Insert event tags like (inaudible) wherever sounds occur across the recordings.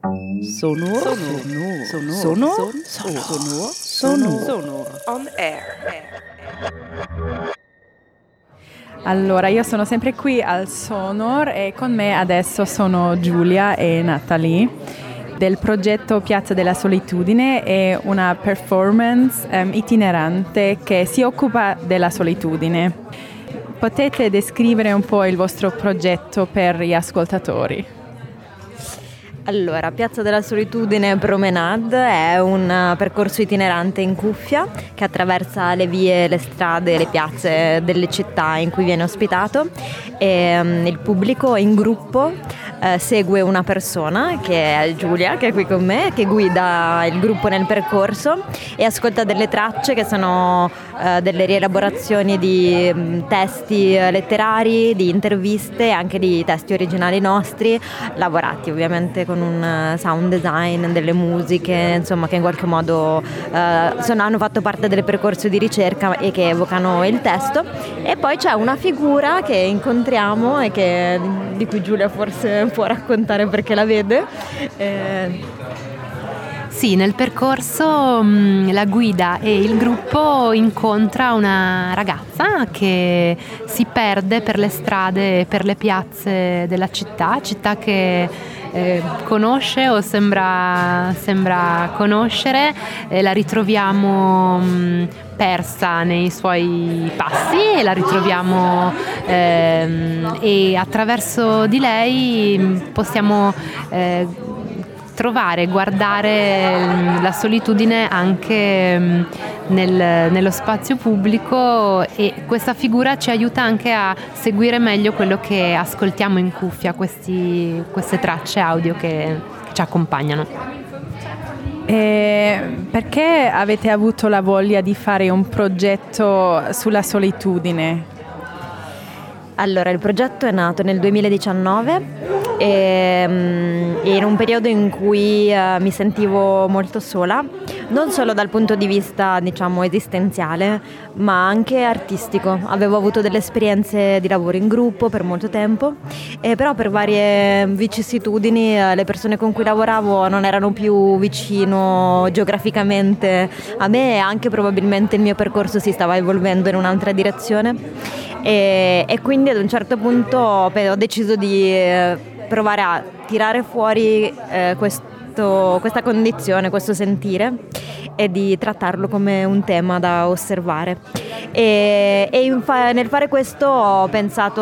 Sonor. Sonor. Sonor. Sonor. Sonor. Sonor. On air. Allora, io sono sempre qui al Sonor e con me adesso sono Giulia e Natalie del progetto Piazza della Solitudine, è una performance um, itinerante che si occupa della solitudine. Potete descrivere un po' il vostro progetto per gli ascoltatori? Allora, Piazza della Solitudine Promenade è un uh, percorso itinerante in cuffia che attraversa le vie, le strade, le piazze delle città in cui viene ospitato e um, il pubblico in gruppo eh, segue una persona che è Giulia, che è qui con me, che guida il gruppo nel percorso e ascolta delle tracce che sono eh, delle rielaborazioni di mh, mm, testi eh, letterari, di interviste anche di testi originali nostri, lavorati ovviamente con un eh, sound design, delle musiche, insomma che in qualche modo eh, sono, hanno fatto parte del percorso di ricerca e che evocano il testo. E poi c'è una figura che incontriamo e che, di cui Giulia forse può raccontare perché la vede. Eh, sì, nel percorso mm, la guida e il gruppo incontra una ragazza che si perde per le strade e per le piazze della città, città che eh, conosce o sembra, sembra conoscere, eh, la ritroviamo mh, mm, persa nei suoi passi e la ritroviamo ehm, e attraverso di lei possiamo eh, trovare, guardare mm, la solitudine anche mm, nel, nello spazio pubblico e questa figura ci aiuta anche a seguire meglio quello che ascoltiamo in cuffia, questi, queste tracce audio che, che ci accompagnano. E perché avete avuto la voglia di fare un progetto sulla solitudine? Allora, il progetto è nato nel 2019 e, um, in un periodo in cui uh, mi sentivo molto sola, non solo dal punto di vista diciamo esistenziale, ma anche artistico. Avevo avuto delle esperienze di lavoro in gruppo per molto tempo, e però per varie vicissitudini uh, le persone con cui lavoravo non erano più vicino geograficamente a me e anche probabilmente il mio percorso si stava evolvendo in un'altra direzione e, e quindi ad un certo punto ho deciso di eh, provare a tirare fuori eh, questo, questa condizione, questo sentire e di trattarlo come un tema da osservare. E, e fa, nel fare questo ho pensato,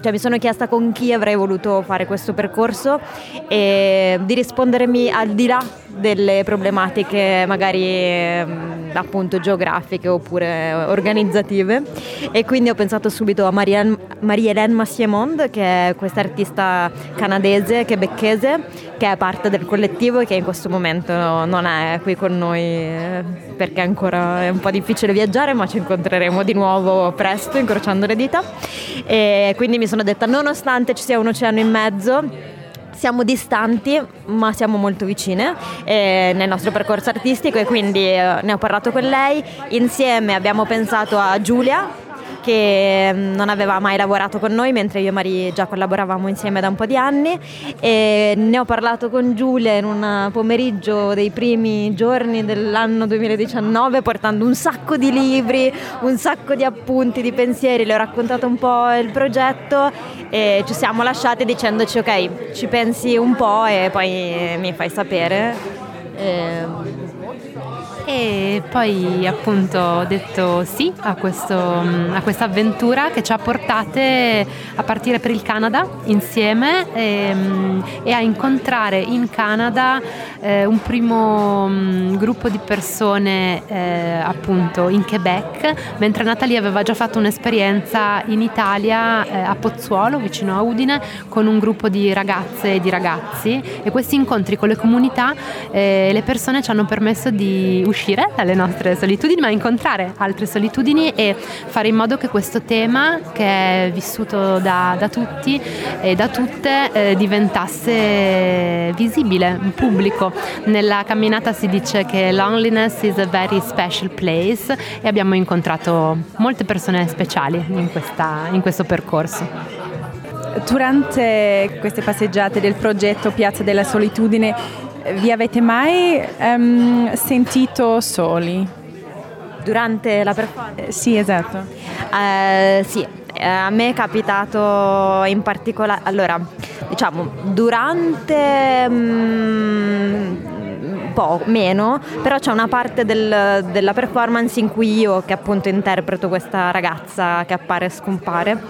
cioè mi sono chiesta con chi avrei voluto fare questo percorso e di rispondermi al di là delle problematiche magari ehm, appunto geografiche oppure organizzative e quindi ho pensato subito a Marie-Hélène Massiemond che è questa artista canadese, quebecchese che è parte del collettivo e che in questo momento non è qui con noi eh, perché ancora è un po' difficile viaggiare ma ci incontreremo di nuovo presto incrociando le dita e quindi mi sono detta nonostante ci sia un oceano in mezzo siamo distanti ma siamo molto vicine eh, nel nostro percorso artistico e quindi eh, ne ho parlato con lei. Insieme abbiamo pensato a Giulia che mm, non aveva mai lavorato con noi, mentre io e Mari già collaboravamo insieme da un po' di anni e ne ho parlato con Giulia in un pomeriggio dei primi giorni dell'anno 2019 portando un sacco di libri, un sacco di appunti, di pensieri, le ho raccontato un po' il progetto e ci siamo lasciati dicendoci ok, ci pensi un po' e poi mi fai sapere. E ehm, e poi appunto ho detto sì a, questa avventura che ci ha portate a partire per il Canada insieme e, e a incontrare in Canada eh, un primo um, gruppo di persone eh, appunto in Quebec, mentre Natalie aveva già fatto un'esperienza in Italia eh, a Pozzuolo, vicino a Udine, con un gruppo di ragazze e di ragazzi. E questi incontri con le comunità eh, le persone ci hanno permesso di uscire dalle nostre solitudini, ma incontrare altre solitudini e fare in modo che questo tema, che è vissuto da, da tutti e da tutte, eh, diventasse visibile, pubblico. Nella camminata si dice che loneliness is a very special place e abbiamo incontrato molte persone speciali in, questa, in questo percorso. durante queste passeggiate del progetto Piazza della Solitudine vi avete mai um, sentito soli? Durante la performance? Eh, sì, esatto. Uh, sì, eh, a me è capitato in particolare, allora, diciamo, durante... Um, po' meno, però c'è una parte del, della performance in cui io, che appunto interpreto questa ragazza che appare e scompare,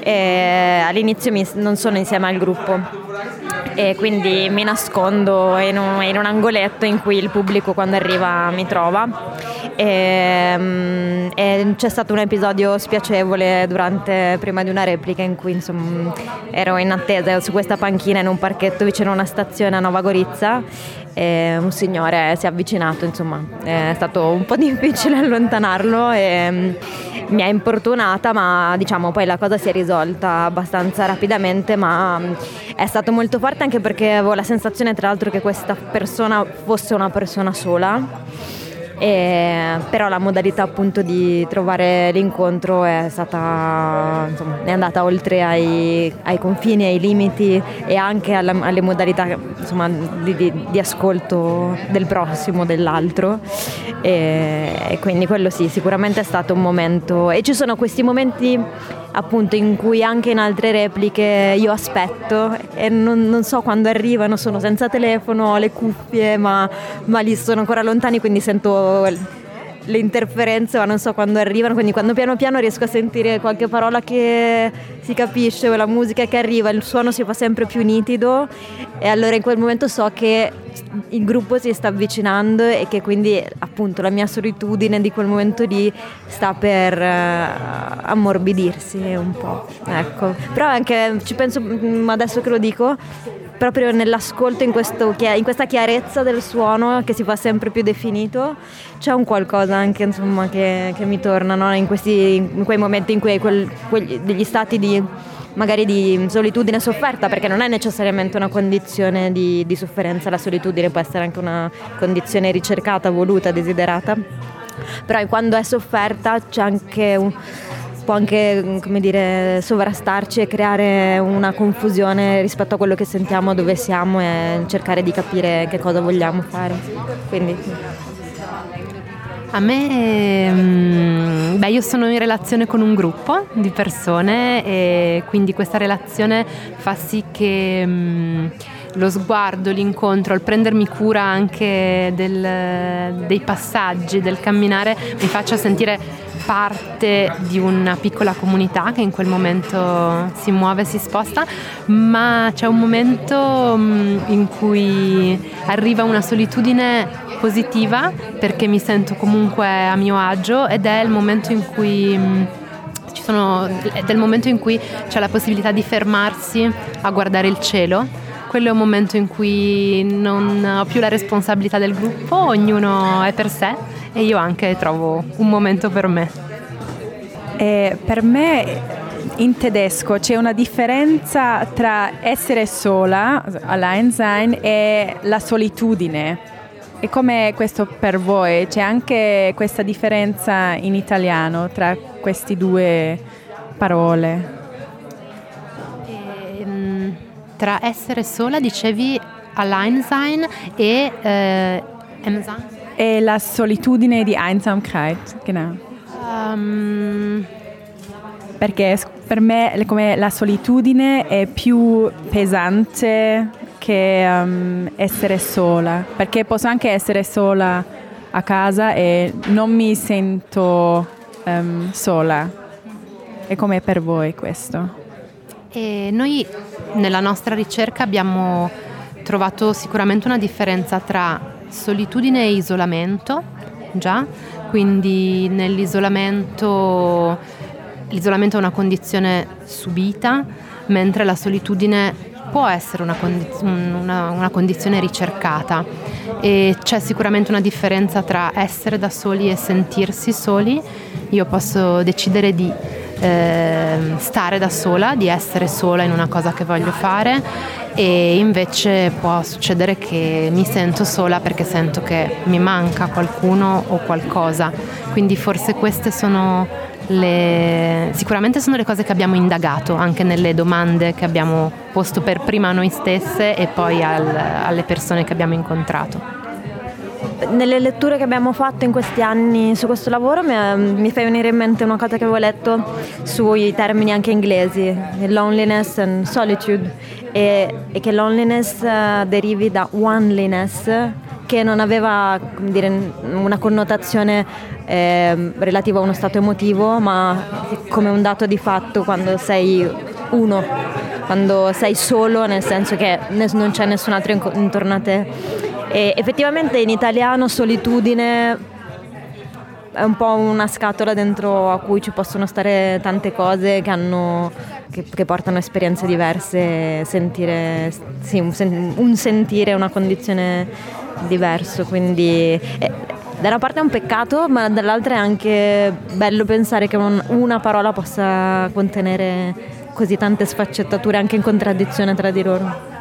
e all'inizio mi, non sono insieme al gruppo e quindi mi nascondo in un, in un, angoletto in cui il pubblico quando arriva mi trova e, mm, e, c'è stato un episodio spiacevole durante, prima di una replica in cui insomma, ero in attesa su questa panchina in un parchetto vicino a una stazione a Nova Gorizia e un signore si è avvicinato, insomma è stato un po' (laughs) difficile allontanarlo e mm, mi ha importunata ma diciamo poi la cosa si è risolta abbastanza rapidamente ma mm, è stato molto forte anche perché avevo la sensazione tra l'altro che questa persona fosse una persona sola e, però la modalità appunto di trovare l'incontro è stata insomma, è andata oltre ai, ai confini, ai limiti e anche alla, alle modalità insomma, di, di, di, ascolto del prossimo, dell'altro. E, e quindi quello sì, sicuramente è stato un momento. E ci sono questi momenti appunto in cui anche in altre repliche io aspetto e non, non so quando arrivano, sono senza telefono, ho le cuffie ma, ma lì sono ancora lontani quindi sento le interferenze ma non so quando arrivano, quindi quando piano piano riesco a sentire qualche parola che si capisce o la musica che arriva, il suono si fa sempre più nitido e allora in quel momento so che il gruppo si sta avvicinando e che quindi appunto la mia solitudine di quel momento lì sta per uh, ammorbidirsi un po'. Ecco. Però anche ci penso mm, adesso che lo dico proprio nell'ascolto, in, questo, in, questa chiarezza del suono che si fa sempre più definito, c'è un qualcosa anche insomma, che, che, mi torna no? in, questi, in, quei momenti in cui quel, quegli, degli stati di magari di solitudine sofferta, perché non è necessariamente una condizione di, di sofferenza, la solitudine può essere anche una condizione ricercata, voluta, desiderata, però quando è sofferta c'è anche un può anche dire, sovrastarci e creare una confusione rispetto a quello che sentiamo, dove siamo e cercare di capire che cosa vogliamo fare. Quindi, a me, mm, beh, io sono in relazione con un gruppo di persone e quindi questa relazione fa sì che mm, lo sguardo, l'incontro, il prendermi cura anche del, dei passaggi, del camminare, mi faccia sentire parte di una piccola comunità che in quel momento si muove, si sposta, ma c'è un momento mm, in cui arriva una solitudine positiva perché mi sento comunque a mio agio ed è il momento in cui mm, ci sono, del momento in cui c'è la possibilità di fermarsi a guardare il cielo. Quello è un momento in cui non ho più la responsabilità del gruppo, ognuno è per sé e io anche trovo un momento per me. Eh, per me in tedesco c'è una differenza tra essere sola, allein sein, e la solitudine. E come questo per voi? C'è anche questa differenza in italiano tra queste due parole? Tra essere sola dicevi allein sein e eh, E la solitudine di Einsamkeit, genau. Um, perché per me come la solitudine è più pesante che um, essere sola, perché posso anche essere sola a casa e non mi sento um, sola. E come per voi questo? E noi nella nostra ricerca abbiamo trovato sicuramente una differenza tra solitudine e isolamento, già, quindi nell'isolamento l'isolamento è una condizione subita, mentre la solitudine può essere una, condiz- una, una, condizione ricercata e c'è sicuramente una differenza tra essere da soli e sentirsi soli. Io posso decidere di eh, stare da sola, di essere sola in una cosa che voglio fare e invece può succedere che mi sento sola perché sento che mi manca qualcuno o qualcosa. Quindi forse queste sono le... sicuramente sono le cose che abbiamo indagato anche nelle domande che abbiamo posto per prima a noi stesse e poi al, alle persone che abbiamo incontrato. Nelle letture che abbiamo fatto in questi anni su questo lavoro mi, mi fai venire in mente una cosa che avevo letto sui termini anche inglesi, loneliness and solitude, e, e che loneliness uh, derivi da oneliness, che non aveva dire, una connotazione eh, relativa a uno stato emotivo, ma come un dato di fatto quando sei uno, quando sei solo, nel senso che non c'è nessun altro intorno a te e effettivamente in italiano solitudine è un po' una scatola dentro a cui ci possono stare tante cose che, hanno, che, che portano esperienze diverse, sentire, sì, un, un, sentire, una condizione diverso. Quindi eh, da una parte è un peccato, ma dall'altra è anche bello pensare che un, una parola possa contenere così tante sfaccettature anche in contraddizione tra di loro.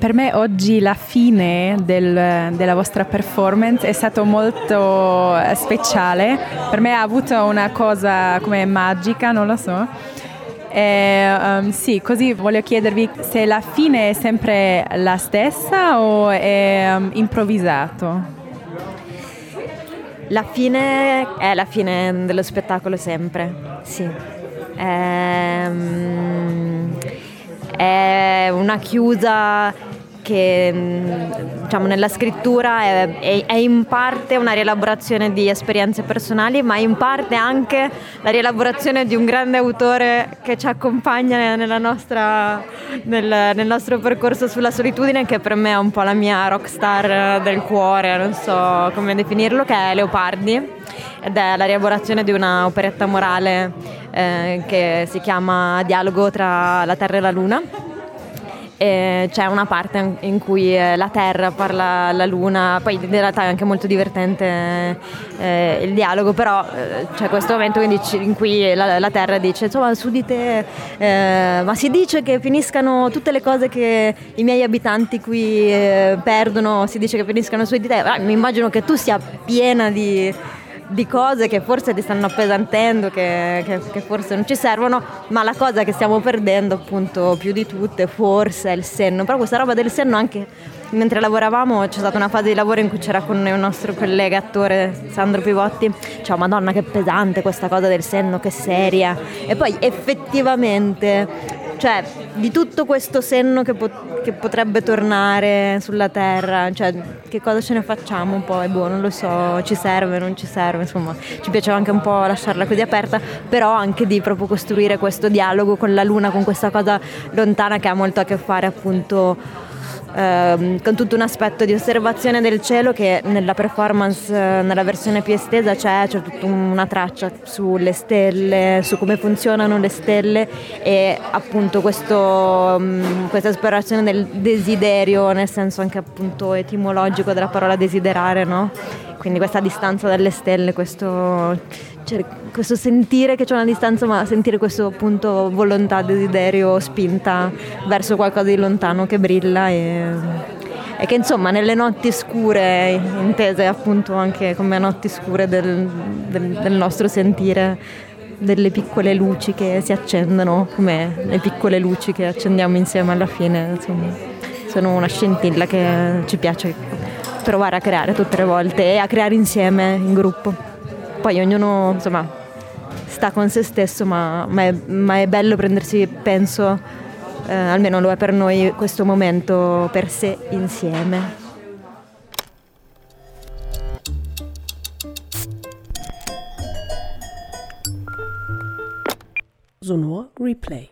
Per me oggi la fine del, della vostra performance è stato molto eh, speciale, per me ha avuto una cosa come magica, non lo so. E, um, sì, così voglio chiedervi se la fine è sempre la stessa o è um, improvvisato? La fine è la fine dello spettacolo sempre, sì. Ehm, è una chiusa che mm, diciamo, nella scrittura è, è, è, in parte una rielaborazione di esperienze personali, ma in parte anche la rielaborazione di un grande autore che ci accompagna nostra, nel, nel, nostro percorso sulla solitudine, che per me è un po' la mia rockstar del cuore, non so come definirlo, che è Leopardi ed è la rielaborazione di una operetta morale eh, che si chiama Dialogo tra la Terra e la Luna e c'è una parte in cui eh, la Terra parla alla Luna, poi in realtà è anche molto divertente eh, il dialogo, però eh, c'è questo momento in cui la, la Terra dice insomma su di te, eh, ma si dice che finiscano tutte le cose che i miei abitanti qui eh, perdono, si dice che finiscano su di te, ah, mi immagino che tu sia piena di di cose che forse ti stanno appesantendo, che, che, che, forse non ci servono, ma la cosa che stiamo perdendo appunto più di tutte forse è il senno, però questa roba del senno anche mentre lavoravamo c'è stata una fase di lavoro in cui c'era con un nostro collega attore Sandro Pivotti, cioè madonna che pesante questa cosa del senno, che seria, e poi effettivamente cioè di tutto questo senno che, pot- che, potrebbe tornare sulla terra, cioè che cosa ce ne facciamo poi, boh, non lo so, ci serve, non ci serve, insomma, ci piaceva anche un po' lasciarla così aperta, però anche di proprio costruire questo dialogo con la luna, con questa cosa lontana che ha molto a che fare appunto ehm, con tutto un aspetto di osservazione del cielo che nella performance, eh, nella versione più estesa c'è, c'è tutta una traccia sulle stelle, su come funzionano le stelle e appunto questo, mh, mm, questa esplorazione del desiderio nel senso anche appunto etimologico della parola desiderare, no? Quindi questa distanza dalle stelle, questo cioè, questo sentire che c'è una distanza, ma sentire questo appunto volontà, desiderio, spinta verso qualcosa di lontano che brilla e, e che insomma nelle notti scure, intese appunto anche come notti scure del, del, del nostro sentire, delle piccole luci che si accendono, come le piccole luci che accendiamo insieme alla fine, insomma, sono una scintilla che ci piace provare a creare tutte le volte e a creare insieme in gruppo. Poi ognuno insomma sta con se stesso, ma, ma, è, ma è, bello prendersi, penso, eh, almeno lo è per noi, questo momento per sé insieme. Sonor Replay.